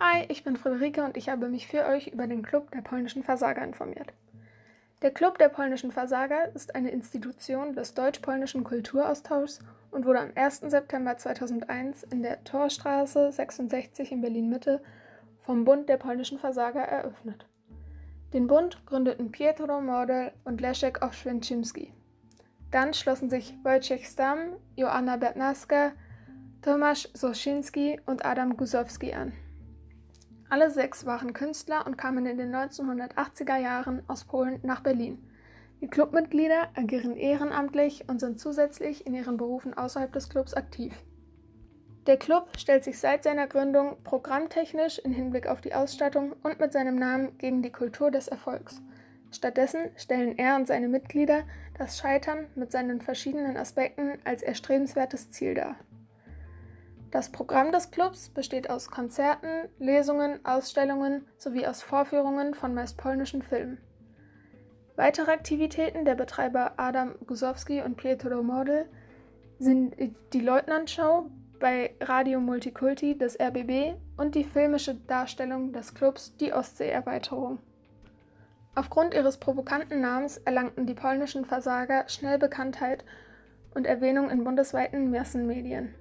Hi, ich bin Friederike und ich habe mich für euch über den Club der polnischen Versager informiert. Der Club der polnischen Versager ist eine Institution des deutsch-polnischen Kulturaustauschs und wurde am 1. September 2001 in der Torstraße 66 in Berlin-Mitte vom Bund der polnischen Versager eröffnet. Den Bund gründeten Pietro Mordel und Leszek Oświęcimski. Dann schlossen sich Wojciech Stam, Joanna Bertnaska, Tomasz Soschinski und Adam Gusowski an. Alle sechs waren Künstler und kamen in den 1980er Jahren aus Polen nach Berlin. Die Clubmitglieder agieren ehrenamtlich und sind zusätzlich in ihren Berufen außerhalb des Clubs aktiv. Der Club stellt sich seit seiner Gründung programmtechnisch in Hinblick auf die Ausstattung und mit seinem Namen gegen die Kultur des Erfolgs. Stattdessen stellen er und seine Mitglieder das Scheitern mit seinen verschiedenen Aspekten als erstrebenswertes Ziel dar. Das Programm des Clubs besteht aus Konzerten, Lesungen, Ausstellungen sowie aus Vorführungen von meist polnischen Filmen. Weitere Aktivitäten der Betreiber Adam Gusowski und Pietro Model sind die Leutnant-Show bei Radio Multikulti des RBB und die filmische Darstellung des Clubs Die Ostsee-Erweiterung. Aufgrund ihres provokanten Namens erlangten die polnischen Versager schnell Bekanntheit und Erwähnung in bundesweiten Massenmedien.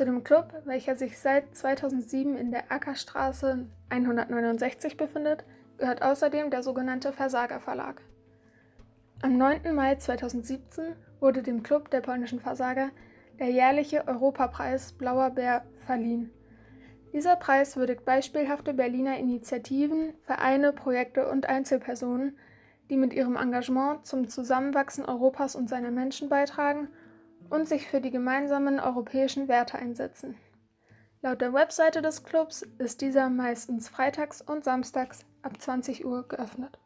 Zu dem Club, welcher sich seit 2007 in der Ackerstraße 169 befindet, gehört außerdem der sogenannte Versager Verlag. Am 9. Mai 2017 wurde dem Club der polnischen Versager der jährliche Europapreis Blauer Bär verliehen. Dieser Preis würdigt beispielhafte Berliner Initiativen, Vereine, Projekte und Einzelpersonen, die mit ihrem Engagement zum Zusammenwachsen Europas und seiner Menschen beitragen und sich für die gemeinsamen europäischen Werte einsetzen. Laut der Webseite des Clubs ist dieser meistens freitags und samstags ab 20 Uhr geöffnet.